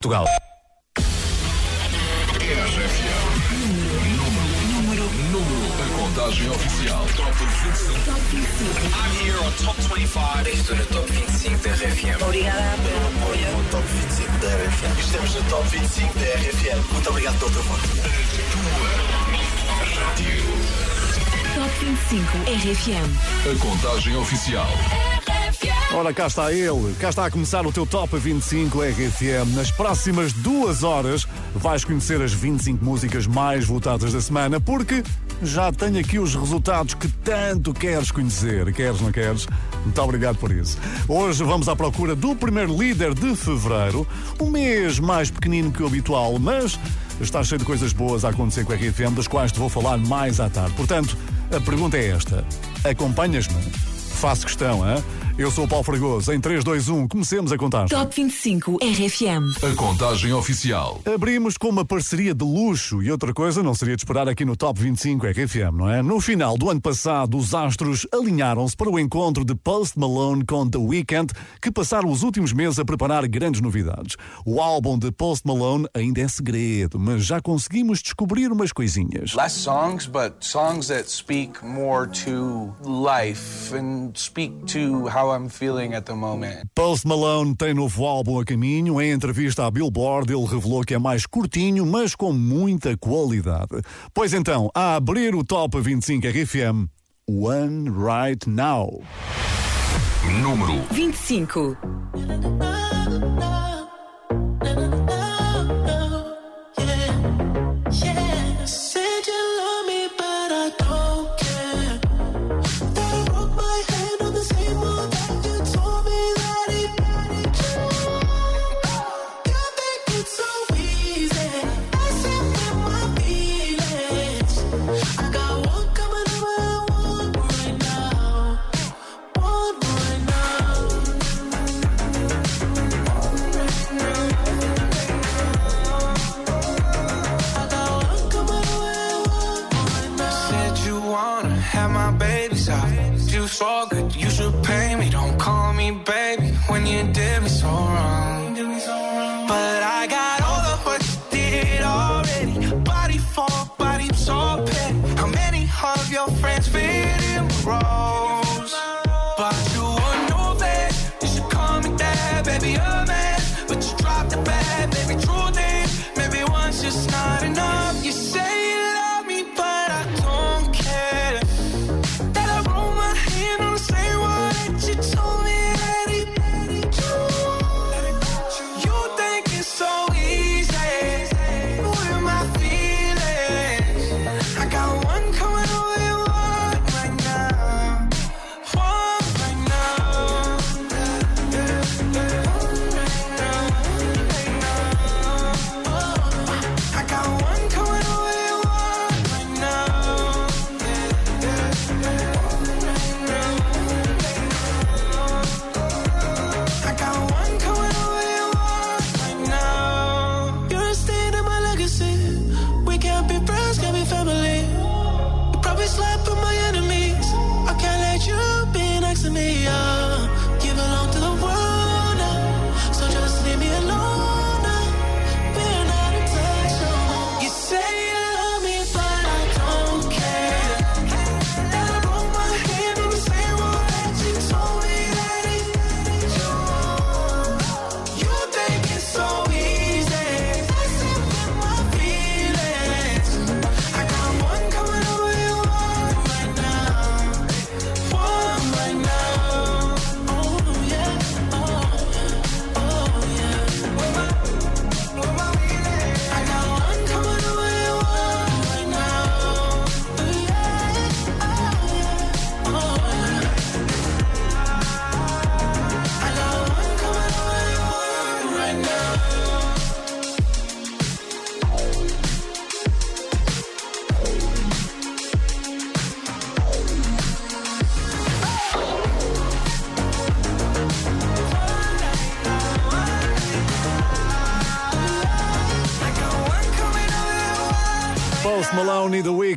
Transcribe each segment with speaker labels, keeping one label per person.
Speaker 1: Portugal.
Speaker 2: A contagem oficial. Top 25.
Speaker 3: I'm here on Top 25.
Speaker 4: Estou no top 25 da RFM.
Speaker 5: Obrigada pelo apoio.
Speaker 4: No top 25 da RFM.
Speaker 3: Estamos no Top 25 da RFM. Muito obrigado pelo teu voto.
Speaker 5: Top 25 RFM.
Speaker 2: A contagem oficial.
Speaker 1: Ora, cá está ele. Cá está a começar o teu Top 25 RFM. Nas próximas duas horas vais conhecer as 25 músicas mais votadas da semana, porque já tenho aqui os resultados que tanto queres conhecer. Queres, não queres? Muito obrigado por isso. Hoje vamos à procura do primeiro líder de fevereiro. Um mês mais pequenino que o habitual, mas está cheio de coisas boas a acontecer com a RFM, das quais te vou falar mais à tarde. Portanto, a pergunta é esta: acompanhas-me? Faço questão, hein? Eu sou o Paulo Fragoso. Em 3, 2, 1, comecemos a contar.
Speaker 5: Top 25 RFM.
Speaker 2: A contagem oficial.
Speaker 1: Abrimos com uma parceria de luxo e outra coisa não seria de esperar aqui no Top 25 RFM, não é? No final do ano passado, os astros alinharam-se para o encontro de Post Malone com The Weeknd, que passaram os últimos meses a preparar grandes novidades. O álbum de Post Malone ainda é segredo, mas já conseguimos descobrir umas coisinhas.
Speaker 6: less songs, but songs that speak more to life and speak to how I'm feeling at the moment.
Speaker 1: Post Malone tem novo álbum a caminho. Em entrevista à Billboard, ele revelou que é mais curtinho, mas com muita qualidade. Pois então, a abrir o Top 25 RFM, One Right Now.
Speaker 2: Número
Speaker 5: 25.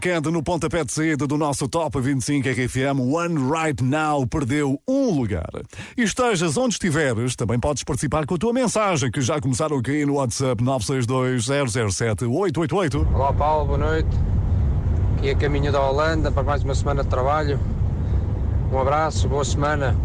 Speaker 1: Weeknd no pontapé de saída do nosso Top 25 RFM One Right Now perdeu um lugar. E estejas onde estiveres, também podes participar com a tua mensagem, que já começaram aqui no WhatsApp 962 007 888.
Speaker 7: Olá Paulo, boa noite. Aqui a caminho da Holanda para mais uma semana de trabalho. Um abraço, boa semana.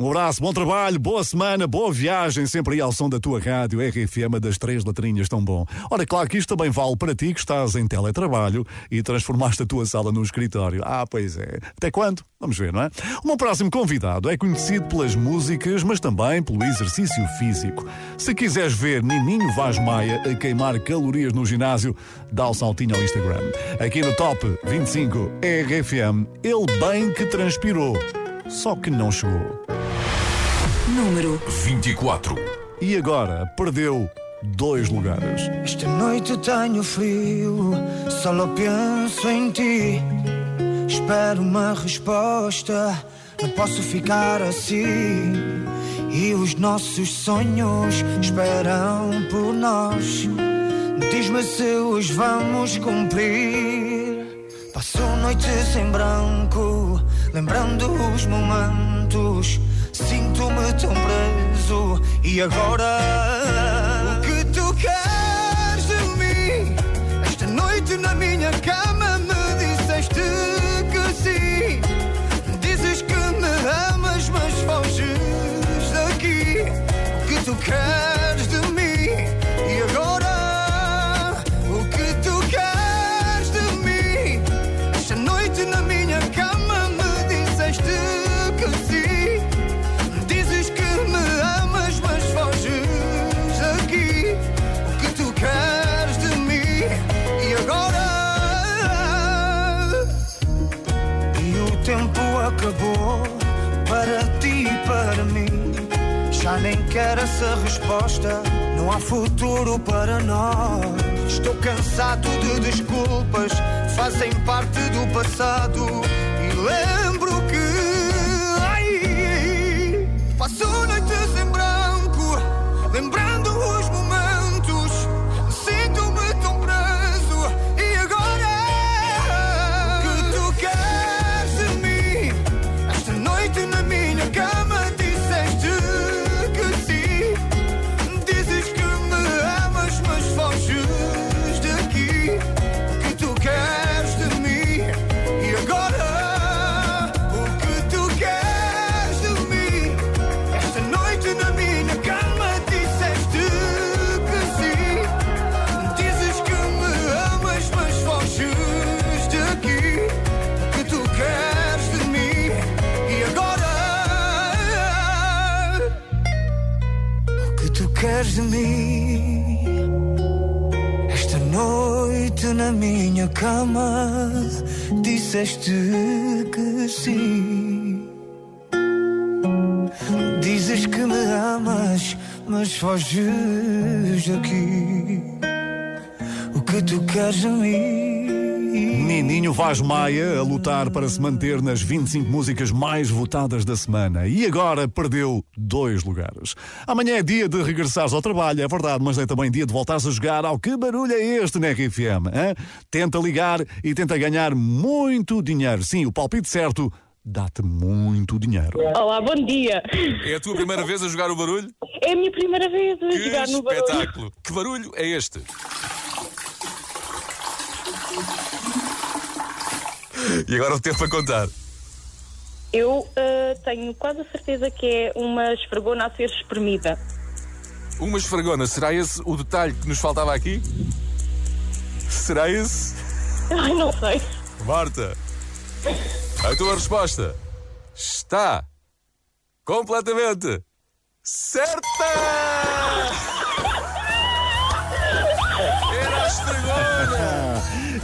Speaker 1: Um abraço, bom trabalho, boa semana, boa viagem, sempre aí ao som da tua rádio RFM das três letrinhas tão bom. Ora, claro que isto também vale para ti que estás em teletrabalho e transformaste a tua sala num escritório. Ah, pois é. Até quando? Vamos ver, não é? O meu próximo convidado é conhecido pelas músicas, mas também pelo exercício físico. Se quiseres ver Nininho Vaz Maia a queimar calorias no ginásio, dá o saltinho ao Instagram. Aqui no Top 25 RFM, ele bem que transpirou, só que não chegou.
Speaker 8: Número
Speaker 2: 24.
Speaker 1: E agora perdeu dois lugares.
Speaker 9: Esta noite tenho frio, só penso em ti. Espero uma resposta, não posso ficar assim. E os nossos sonhos esperam por nós. Diz-me se os vamos cumprir. Passo noites em branco, lembrando os momentos. Sinto-me tão preso. E agora? O que tu queres de mim? Esta noite na minha cama me disseste que sim. Dizes que me amas, mas foges daqui. O que tu queres Quero essa resposta. Não há futuro para nós. Estou cansado de desculpas, fazem parte do passado. E lembro cama disseste que sim. Dizes que me amas, mas foges daqui. O que tu queres de mim?
Speaker 1: Nininho Vaz Maia a lutar para se manter nas 25 músicas mais votadas da semana. E agora perdeu dois lugares. Amanhã é dia de regressares ao trabalho, é verdade, mas é também dia de voltares a jogar ao Que Barulho é Este na RFM. Hein? Tenta ligar e tenta ganhar muito dinheiro. Sim, o palpite certo dá-te muito dinheiro.
Speaker 10: Olá, bom dia.
Speaker 2: É a tua primeira vez a jogar o barulho?
Speaker 10: É a minha primeira vez a
Speaker 2: Que
Speaker 10: jogar no barulho.
Speaker 2: espetáculo! Que barulho é este? E agora o tempo a contar.
Speaker 10: Eu ah, tenho quase a certeza que é uma esfregona a ser espremida.
Speaker 2: Uma esfregona, será esse o detalhe que nos faltava aqui? Será esse?
Speaker 10: Ai, não sei.
Speaker 2: Marta, a tua resposta está completamente certa!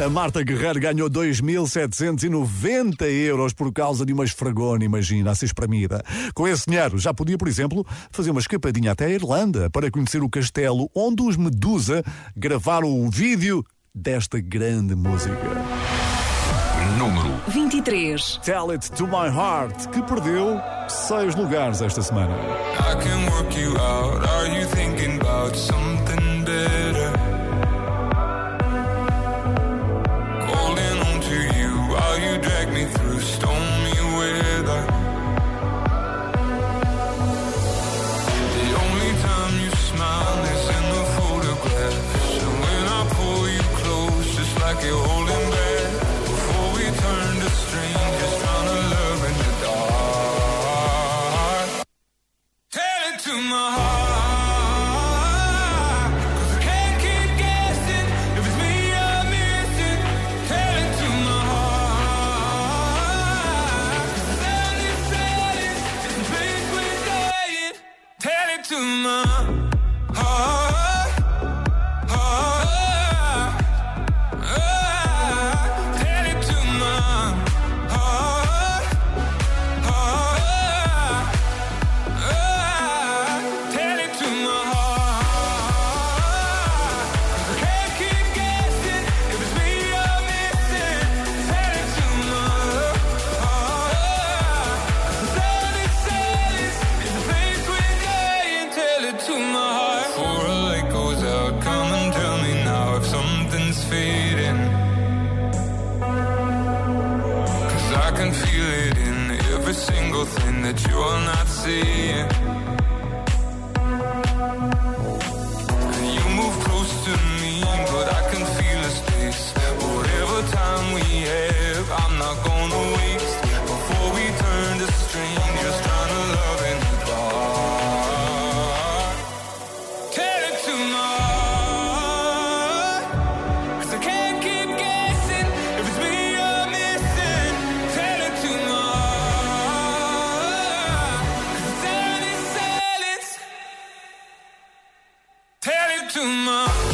Speaker 2: A
Speaker 1: Marta Guerreiro ganhou 2.790 euros por causa de uma esfregona, imagina, a ser espremida. Com esse dinheiro, já podia, por exemplo, fazer uma escapadinha até a Irlanda para conhecer o castelo onde os Medusa gravaram o vídeo desta grande música.
Speaker 2: Número
Speaker 8: 23.
Speaker 1: Tell It To My Heart, que perdeu seis lugares esta semana.
Speaker 11: I can work you out. Are you thinking about something better? Tell it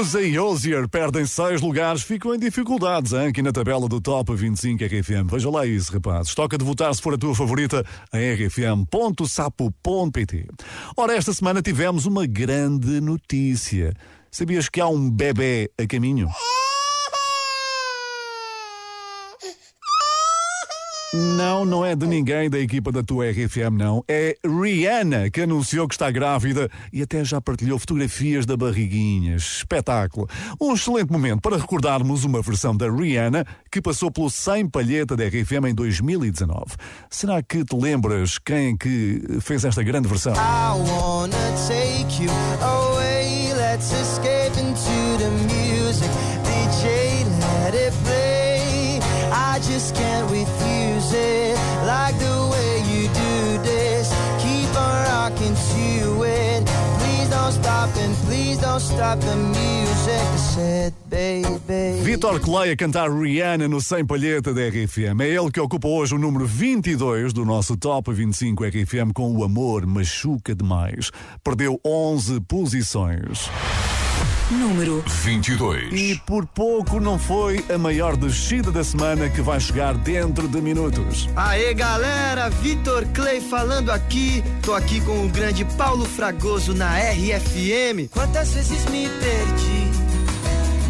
Speaker 1: Medusa e Ozier perdem seis lugares, ficam em dificuldades hein, aqui na tabela do Top 25 RFM. Veja lá isso, rapazes. Toca de votar se for a tua favorita em rfm.sapo.pt. Ora, esta semana tivemos uma grande notícia. Sabias que há um bebê a caminho? Não, não é de ninguém da equipa da tua RFM, não. É Rihanna que anunciou que está grávida e até já partilhou fotografias da barriguinha. Espetáculo. Um excelente momento para recordarmos uma versão da Rihanna que passou pelo 100 palheta da RFM em 2019. Será que te lembras quem que fez esta grande versão?
Speaker 12: I wanna take you away. Let's escape into the music. DJ, let it play. I just can't refuse
Speaker 1: Vitor Clay a cantar Rihanna no 100 palheta da RFM. É ele que ocupa hoje o número 22 do nosso Top 25 RFM com o amor machuca demais. Perdeu 11 posições.
Speaker 8: Número
Speaker 11: 22.
Speaker 1: E por pouco não foi a maior descida da semana que vai chegar dentro de minutos.
Speaker 13: Aê galera, Vitor Clay falando aqui. Tô aqui com o grande Paulo Fragoso na RFM.
Speaker 12: Quantas vezes me perdi?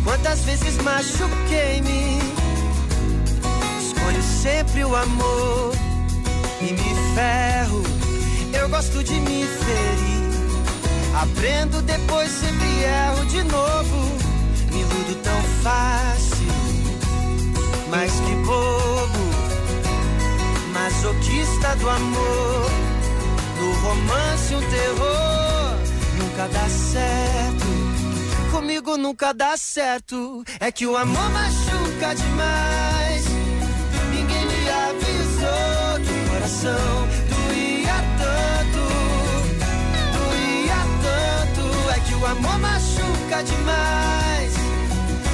Speaker 12: Quantas vezes machuquei-me? Escolho sempre o amor e me ferro. Eu gosto de me ferir. Aprendo depois, sempre erro de novo. Me iludo tão fácil, mas que bobo. Masoquista do amor, no romance um terror. Nunca dá certo, comigo nunca dá certo. É que o amor machuca demais. Ninguém me avisou que o coração o amor machuca demais.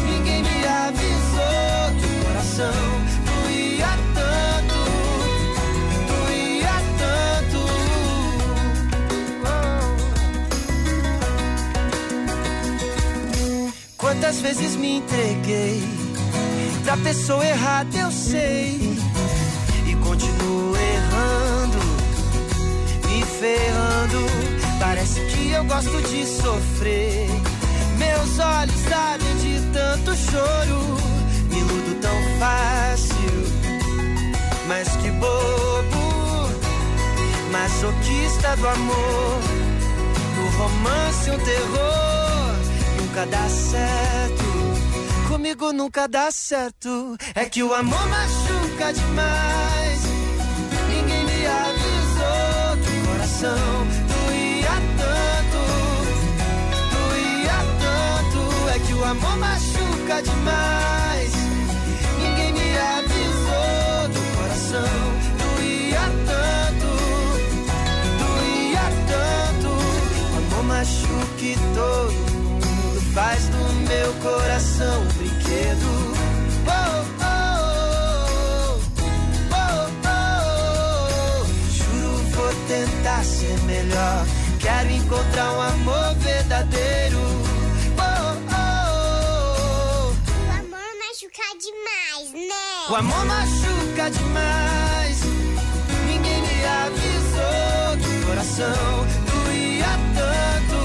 Speaker 12: Ninguém me avisou que o coração doía tanto, doía tanto. Quantas vezes me entreguei pra pessoa errada, eu sei, e continuo errando me ferrando. Parece que eu gosto de sofrer. Meus olhos ardem de tanto choro. Me iludo tão fácil, mas que bobo. Masoquista do amor. No romance, um terror. Nunca dá certo. Comigo nunca dá certo. É que o amor machuca demais. Ninguém me avisou que o coração amor machuca demais. Ninguém me avisou que o coração doía tanto, doía tanto. O amor machuca todo mundo faz do meu coração um brinquedo. Oh, oh, oh, oh, tentar ser melhor. Quero encontrar um amor verdadeiro.
Speaker 14: O amor machuca demais. Ninguém
Speaker 12: me avisou que o coração doía tanto.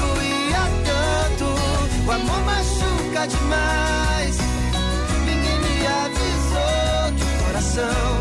Speaker 12: Doía tanto. O amor machuca demais. Ninguém me avisou que o coração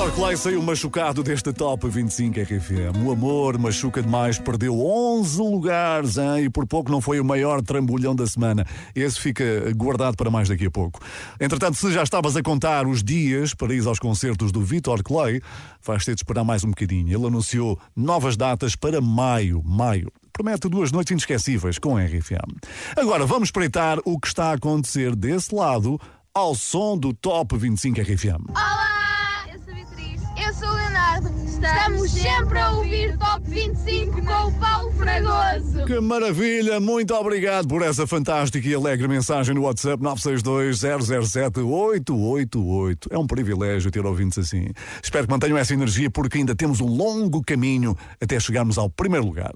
Speaker 1: Coldplay saiu machucado deste Top 25 RFM. O amor machuca demais, perdeu 11 lugares hein? e por pouco não foi o maior trambolhão da semana. Esse fica guardado para mais daqui a pouco. Entretanto, se já estavas a contar os dias para ir aos concertos do Vitor Clay, vais ter de esperar mais um bocadinho. Ele anunciou novas datas para maio. Maio promete duas noites inesquecíveis com a RFM. Agora vamos espreitar o que está a acontecer desse lado ao som do Top 25 RFM.
Speaker 15: Olá! Eu sou o Leonardo. Estamos sempre a ouvir Top 25 com o Paulo Fragoso.
Speaker 1: Que maravilha! Muito obrigado por essa fantástica e alegre mensagem no WhatsApp 962-007-888. É um privilégio ter ouvintes assim. Espero que mantenham essa energia porque ainda temos um longo caminho até chegarmos ao primeiro lugar.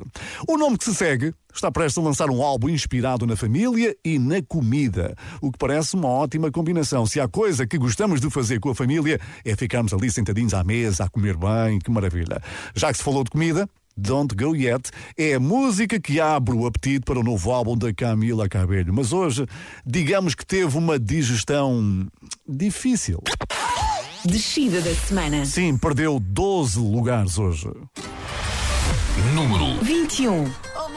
Speaker 1: O nome que se segue está prestes a lançar um álbum inspirado na família e na comida, o que parece uma ótima combinação. Se há coisa que gostamos de fazer com a família é ficarmos ali sentadinhos à mesa, a comer bem, que maravilha. Já que se falou de comida, Don't Go Yet é a música que abre o apetite para o novo álbum da Camila Cabello. Mas hoje, digamos que teve uma digestão difícil.
Speaker 8: Descida da semana.
Speaker 1: Sim, perdeu 12 lugares hoje.
Speaker 8: Número 21.
Speaker 15: Oh,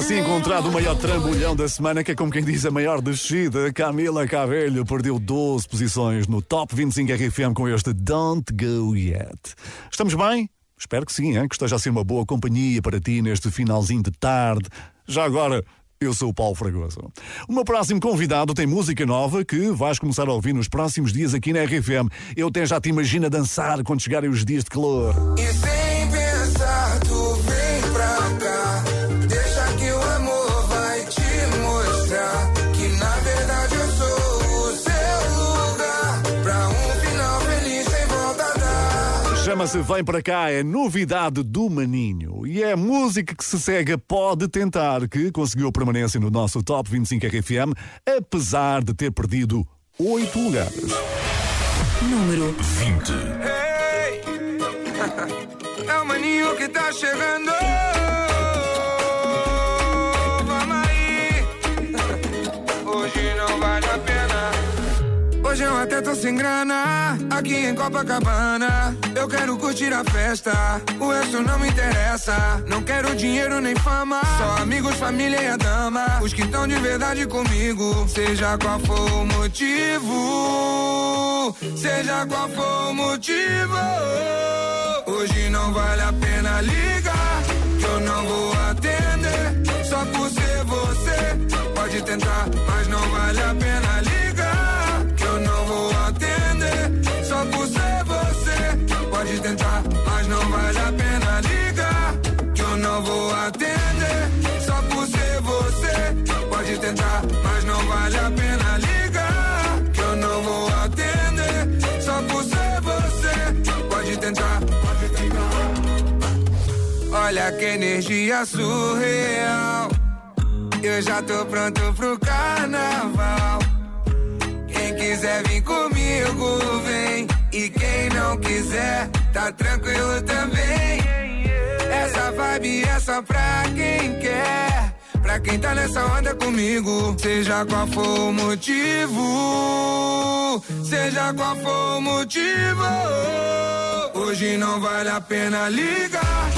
Speaker 1: assim encontrado o maior trambolhão da semana, que é como quem diz a maior descida. Camila Cabelho perdeu 12 posições no Top 25 RFM com este Don't Go Yet. Estamos bem? Espero que sim, hein? que esteja a ser uma boa companhia para ti neste finalzinho de tarde. Já agora, eu sou o Paulo Fragoso. O meu próximo convidado tem música nova que vais começar a ouvir nos próximos dias aqui na RFM. Eu até já te imagino a dançar quando chegarem os dias de calor. Chama-se Vem Para Cá, é novidade do Maninho. E é música que se segue Pode Tentar, que conseguiu permanência no nosso Top 25 RFM, apesar de ter perdido 8 lugares.
Speaker 8: Número
Speaker 1: 20.
Speaker 16: Ei, é o maninho que tá chegando. Tô sem grana. Aqui em Copacabana, eu quero curtir a festa. O resto não me interessa. Não quero dinheiro nem fama. Só amigos, família e a dama. Os que estão de verdade comigo. Seja qual for o motivo. Seja qual for o motivo. Hoje não vale a pena ligar. Que eu não vou atender. Só por ser você. Pode tentar, mas não vale a pena ligar. Energia surreal. Eu já tô pronto pro carnaval. Quem quiser vir comigo, vem. E quem não quiser, tá tranquilo também. Essa vibe é só pra quem quer. Pra quem tá nessa onda comigo, seja qual for o motivo, seja qual for o motivo. Hoje não vale a pena ligar,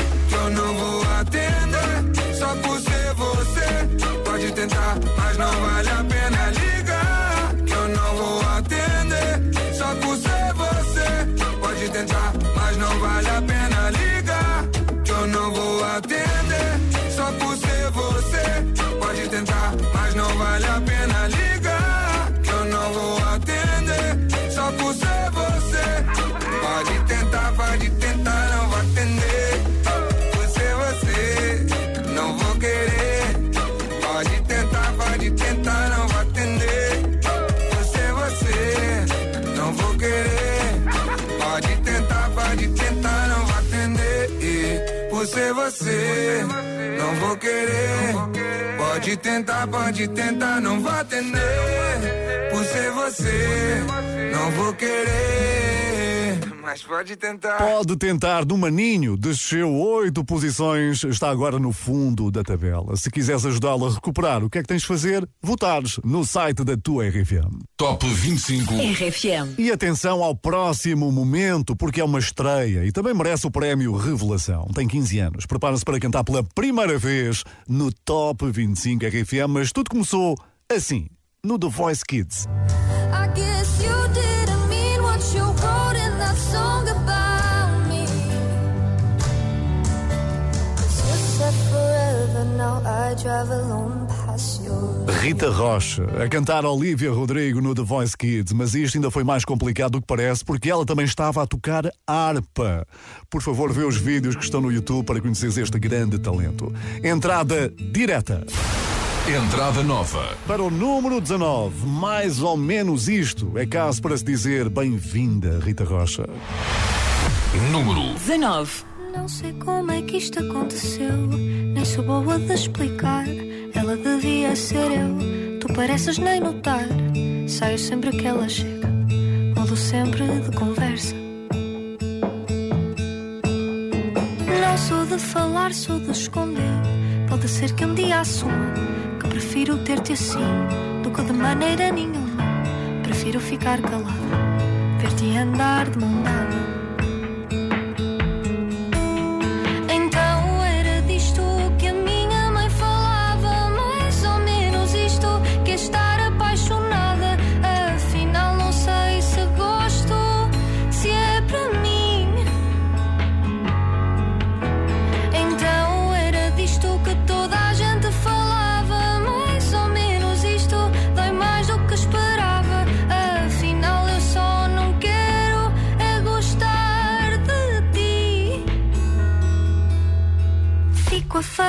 Speaker 16: eu não vou atender. Só por ser você, pode tentar, mas não vale a pena ligar, eu não vou atender. Só por ser você, pode tentar, mas não vale a pena vou querer. Pode tentar, pode tentar, não vou atender. Por ser você, não vou querer. Mas pode tentar.
Speaker 1: Pode tentar do Maninho, desceu oito posições, está agora no fundo da tabela. Se quiseres ajudá-lo a recuperar, o que é que tens de fazer? Votares no site da tua RFM.
Speaker 2: Top 25.
Speaker 8: RFM.
Speaker 1: E atenção ao próximo momento, porque é uma estreia e também merece o prémio Revelação. Tem 15 anos, prepara-se para cantar pela primeira vez no Top 25 RFM, mas tudo começou assim, no The Voice Kids. Rita Rocha, a cantar Olivia Rodrigo no The Voice Kids, mas isto ainda foi mais complicado do que parece, porque ela também estava a tocar harpa. Por favor, vê os vídeos que estão no YouTube para conheceres este grande talento. Entrada direta.
Speaker 2: Entrada nova.
Speaker 1: Para o número 19, mais ou menos isto é caso para se dizer bem-vinda, Rita Rocha.
Speaker 2: Número
Speaker 8: 19.
Speaker 17: Não sei como é que isto aconteceu, nem sou boa de explicar. Ela devia ser eu, tu pareces nem notar. Saio sempre que ela chega, mudo sempre de conversa. Não sou de falar, sou de esconder. Pode ser que um dia assuma que prefiro ter-te assim do que de maneira nenhuma. Prefiro ficar calado, ver-te andar de mão dada.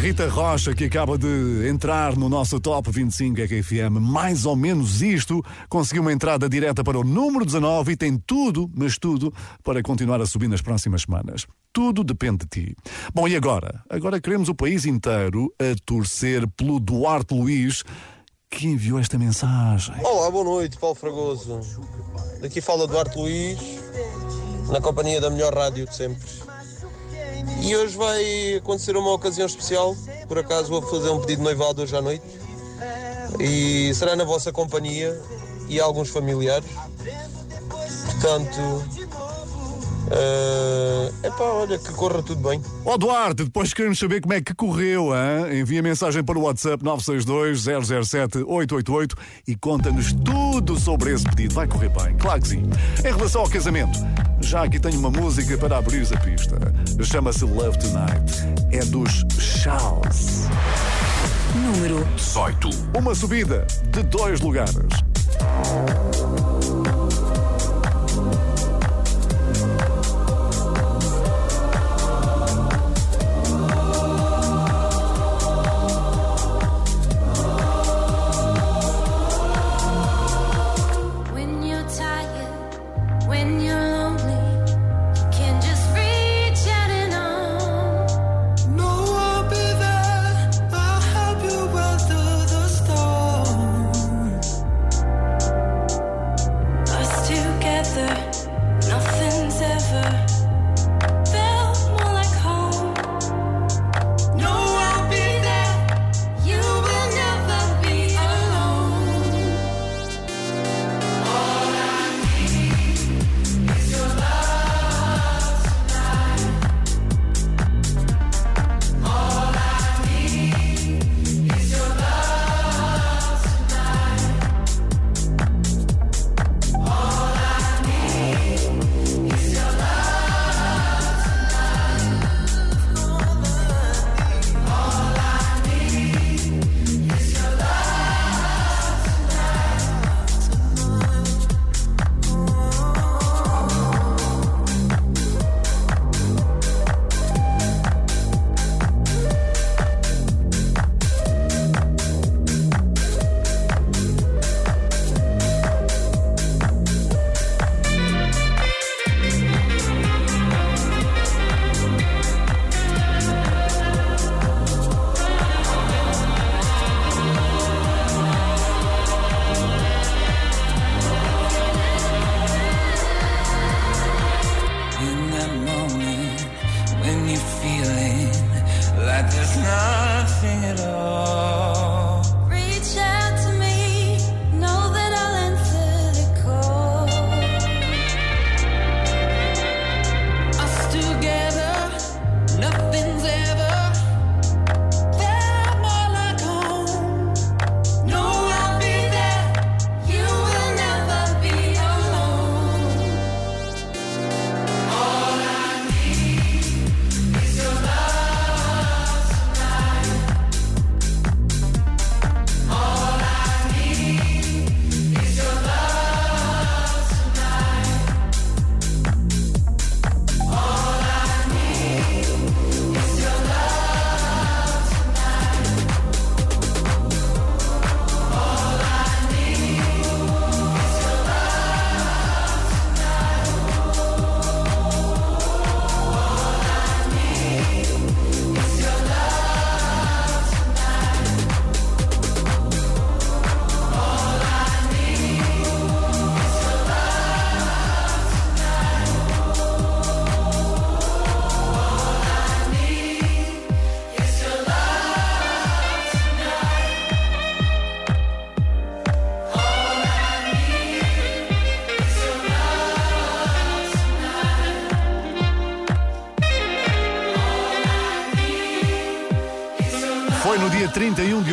Speaker 1: Rita Rocha, que acaba de entrar no nosso Top 25 RFM. Mais ou menos isto. Conseguiu uma entrada direta para o número 19 e tem tudo, mas tudo, para continuar a subir nas próximas semanas. Tudo depende de ti. Bom, e agora? Agora queremos o país inteiro a torcer pelo Duarte Luiz, que enviou esta mensagem.
Speaker 18: Olá, boa noite, Paulo Fragoso. Daqui fala Duarte Luís, na companhia da melhor rádio de sempre. E hoje vai acontecer uma ocasião especial. Por acaso vou fazer um pedido de noivado hoje à noite. E será na vossa companhia e alguns familiares. Portanto, é epá, olha, que corra tudo bem.
Speaker 1: Ó Duarte, depois queremos saber como é que correu, hein? envia mensagem para o WhatsApp 962-007-888 e conta-nos tudo sobre esse pedido. Vai correr bem, claro que sim. Em relação ao casamento, já aqui tenho uma música para abrir a pista. Chama-se Love Tonight. É dos Charles.
Speaker 8: Número
Speaker 1: 18. Uma subida de dois lugares.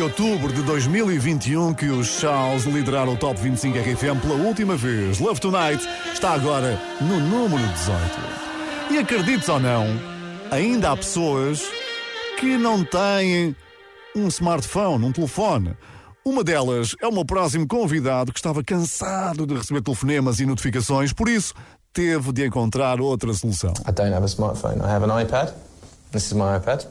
Speaker 1: Outubro de 2021 que os Charles lideraram o Top 25 RFM pela última vez. Love Tonight está agora no número 18. E acredites ou não, ainda há pessoas que não têm um smartphone, um telefone. Uma delas é o meu próximo convidado que estava cansado de receber telefonemas e notificações, por isso teve de encontrar outra solução.
Speaker 19: I don't have a smartphone. I have an iPad. This is my iPad.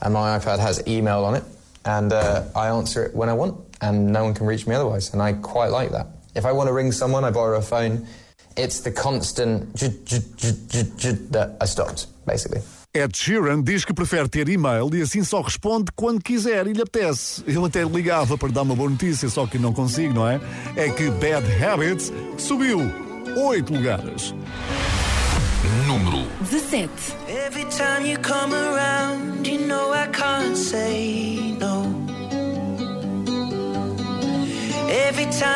Speaker 19: and my iPad has email on it, and uh, I answer it when I want, and no one can reach me otherwise, and I quite like that. If I want to ring someone, I borrow a phone. It's the constant j- j- j- j- j- that I stopped, basically.
Speaker 1: Ed Sheeran diz que prefere ter e-mail e assim só responde quando quiser e lhe apetece. Eu até ligava para dar uma boa notícia, só que não consigo, não é? É que Bad Habits subiu 8 lugares.
Speaker 8: Número
Speaker 5: 17. Every time you come around, you know I can't say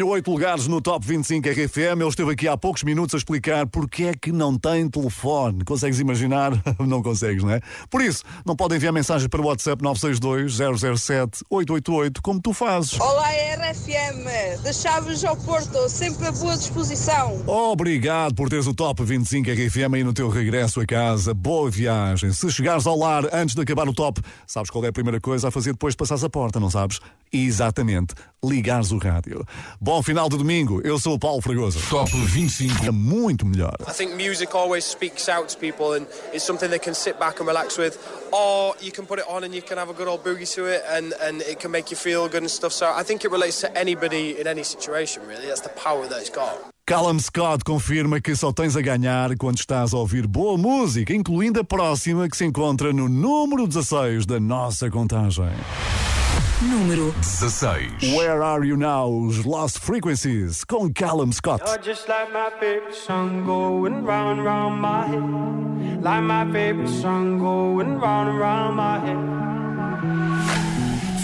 Speaker 1: ganhou 8 lugares no Top 25 RFM. Ele esteve aqui há poucos minutos a explicar porque é que não tem telefone. Consegues imaginar? Não consegues, não é? Por isso, não pode enviar mensagens para o WhatsApp 962 007 888 como tu fazes.
Speaker 20: Olá, RFM, das Chaves ao Porto, sempre a boa disposição.
Speaker 1: Obrigado por teres o Top 25 RFM aí no teu regresso a casa. Boa viagem. Se chegares ao lar antes de acabar o top, sabes qual é a primeira coisa a fazer depois de passares a porta, não sabes? Exatamente. Ligares o rádio. Bom final de domingo. Eu sou o Paulo Fragoso.
Speaker 8: Top 25.
Speaker 1: É muito melhor.
Speaker 21: I think music always speaks out to people and it's something they can sit back and relax with. Or you can put it on and you can have a good old boogie to it and, and it can make you feel good and stuff. So I think it relates to anybody in any situation, really. That's the power that it's got.
Speaker 1: Callum Scott confirma que só tens a ganhar quando estás a ouvir boa música, incluindo a próxima que se encontra no número 16 da nossa contagem.
Speaker 17: Número
Speaker 8: 16.
Speaker 1: Where Are You Now? Os Lost Frequencies com Callum Scott.
Speaker 22: You're just like my favorite song going round and round my head. Like my favorite song going round and round my head.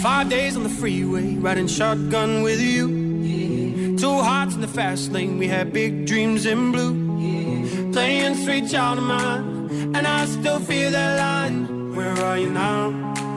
Speaker 22: Five days on the freeway, riding shotgun with you. Two hearts in the fast lane, we had big dreams in blue. Playing sweet child of mine, and I still feel that line. Where are you now?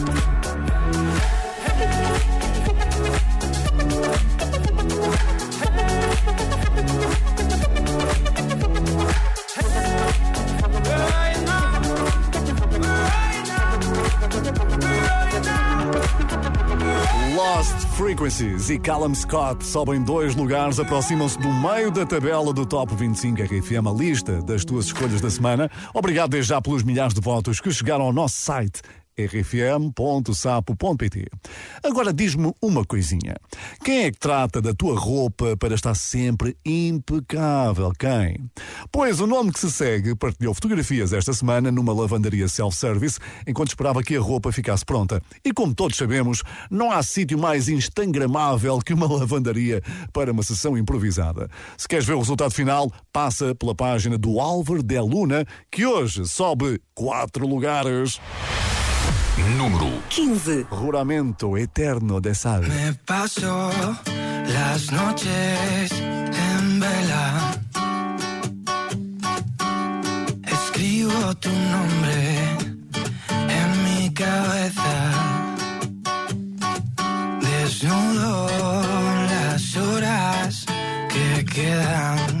Speaker 1: Frequencies e Callum Scott sobem dois lugares, aproximam-se do meio da tabela do Top 25 RFM, a lista das tuas escolhas da semana. Obrigado desde já pelos milhares de votos que chegaram ao nosso site rfm.sapo.pt. Agora diz-me uma coisinha. Quem é que trata da tua roupa para estar sempre impecável? Quem? Pois o nome que se segue partilhou fotografias esta semana numa lavandaria self-service enquanto esperava que a roupa ficasse pronta. E como todos sabemos, não há sítio mais instagramável que uma lavandaria para uma sessão improvisada. Se queres ver o resultado final, passa pela página do Álvaro de Luna, que hoje sobe quatro lugares.
Speaker 8: Número
Speaker 17: 15.
Speaker 1: Juramento eterno de sal.
Speaker 5: Me paso las noches en vela. Escribo tu nombre en mi cabeza. Desnudo las horas que quedan.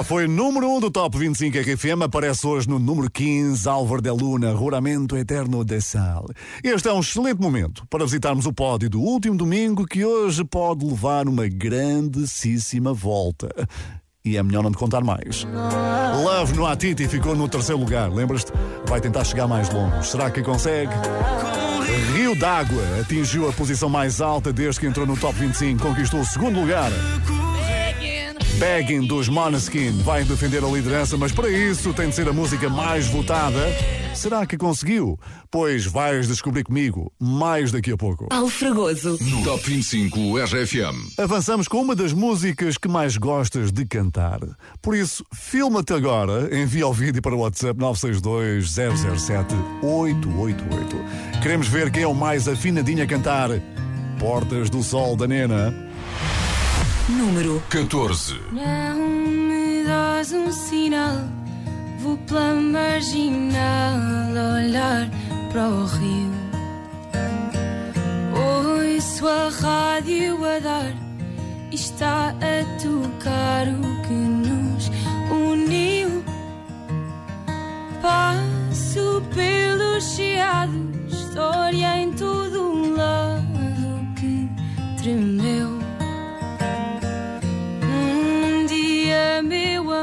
Speaker 1: Já foi número 1 um do Top 25 RFM, aparece hoje no número 15, Álvaro de Luna, Ruramento Eterno de Sal. Este é um excelente momento para visitarmos o pódio do último domingo, que hoje pode levar uma grandíssima volta. E é melhor não te contar mais. Love no Atiti ficou no terceiro lugar, lembras-te? Vai tentar chegar mais longe. Será que consegue? Rio d'Água atingiu a posição mais alta desde que entrou no Top 25, conquistou o segundo lugar. Begging dos Måneskin vai defender a liderança, mas para isso tem de ser a música mais votada. Será que conseguiu? Pois vais descobrir comigo mais daqui a pouco.
Speaker 8: Paulo Fragoso. No Top 25 RFM.
Speaker 1: Avançamos com uma das músicas que mais gostas de cantar. Por isso, filma-te agora, envia o vídeo para o WhatsApp 962 007 888. Queremos ver quem é o mais afinadinho a cantar. Portas do Sol da Nena.
Speaker 8: Número 14.
Speaker 17: Não me dás um sinal, vou pela marginal olhar para o rio. Ouço a rádio a dar está a tocar o que nos uniu. Passo pelos chiados, história em todo um lado que tremeu.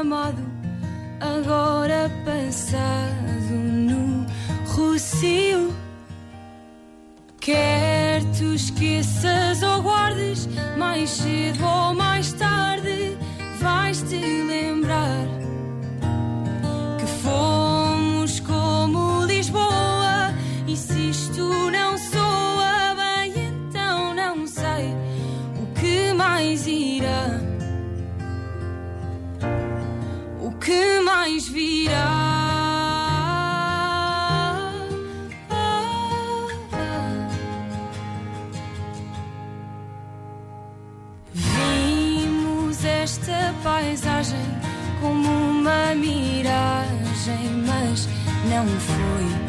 Speaker 17: Amado, agora passado no Rocio. Quer tu esqueças ou guardes, mais cedo ou mais tarde, virá? Vimos esta paisagem como uma miragem, mas não foi.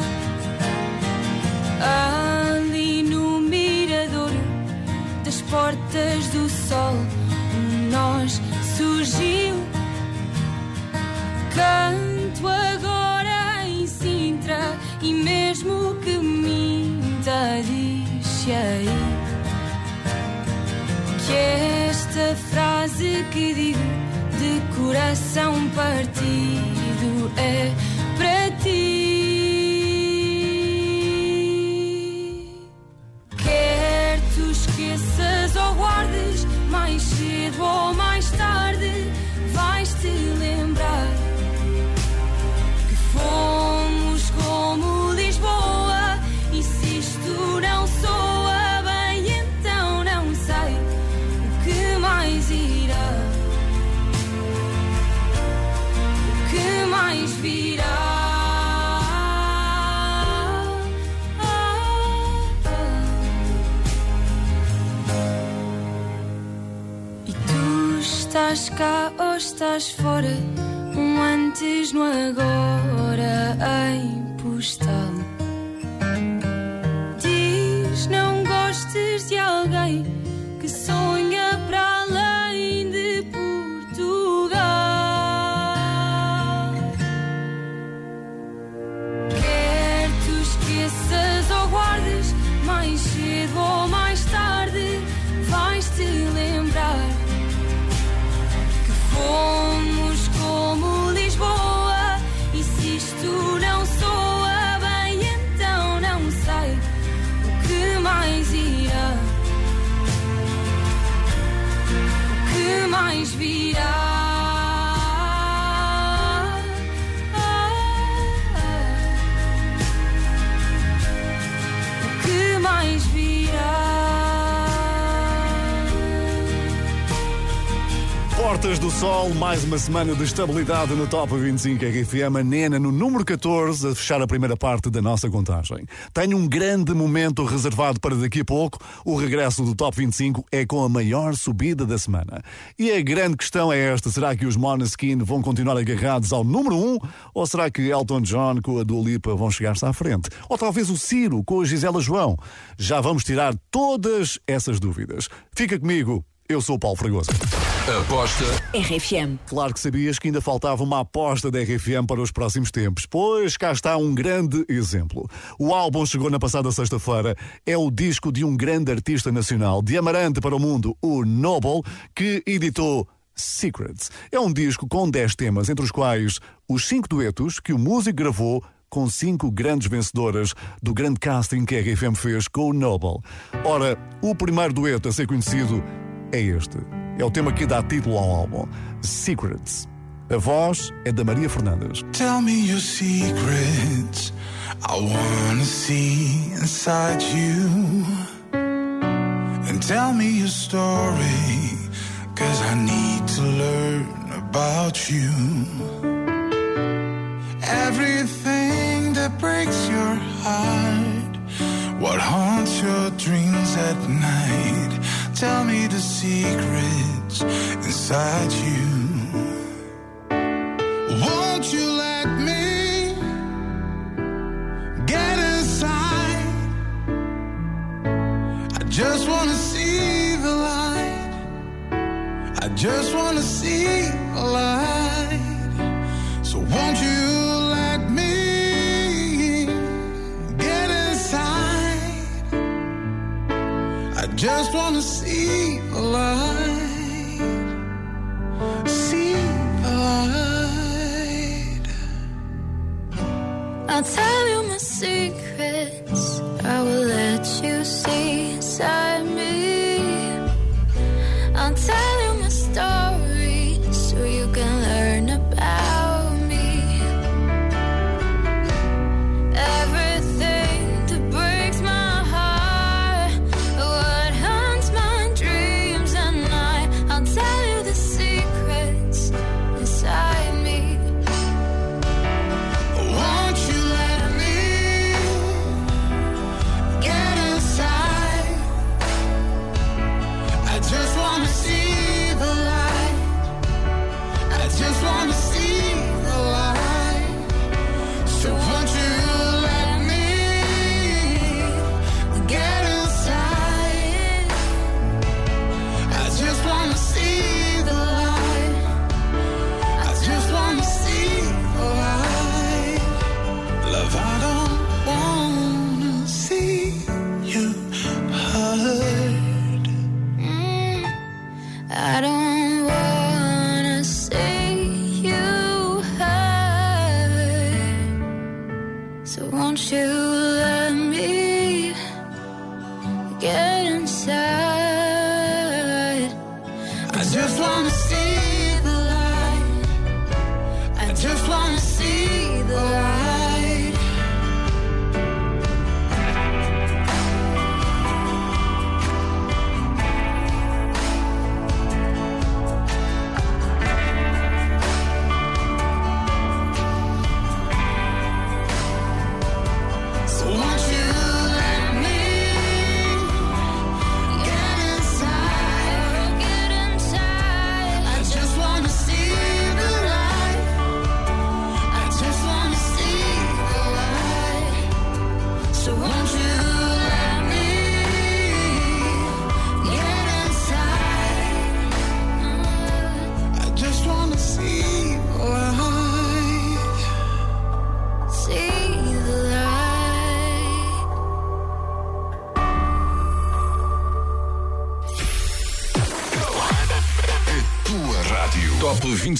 Speaker 17: Mais
Speaker 1: uma semana de estabilidade no Top 25 RFM. A Nena no número 14 a fechar a primeira parte da nossa contagem. Tenho um grande momento reservado para daqui a pouco. O regresso do Top 25 é com a maior subida da semana. E a grande questão é esta: será que os Måneskin vão continuar agarrados ao número 1? Ou será que Elton John com a Dua Lipa vão chegar-se à frente? Ou talvez o Ciro com a Gisela João? Já vamos tirar todas essas dúvidas. Fica comigo. Eu sou o Paulo Fragoso.
Speaker 2: Aposta
Speaker 1: RFM. Claro que sabias que ainda faltava uma aposta da RFM para os próximos tempos. Pois cá está um grande exemplo. O álbum chegou na passada sexta-feira. É o disco de um grande artista nacional, de Amarante para o Mundo, o Noble, que editou Secrets. É um disco com 10 temas, entre os quais os cinco duetos que o músico gravou com cinco grandes vencedoras do grande casting que a RFM fez com o Noble. Ora, o primeiro dueto a ser conhecido é este. É o tema que dá título ao álbum, Secrets. A voz é da Maria Fernandes.
Speaker 23: Tell me your secrets. I wanna see inside you. And tell me your story. Cause I need to learn about you. Everything that breaks your heart. What haunts your dreams at night. Tell me the secrets inside you. Won't you let me get inside? I just wanna see the light. I just wanna see the light. So won't you let me get inside? I just wanna see
Speaker 15: I'll tell you my secrets.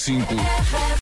Speaker 2: 25.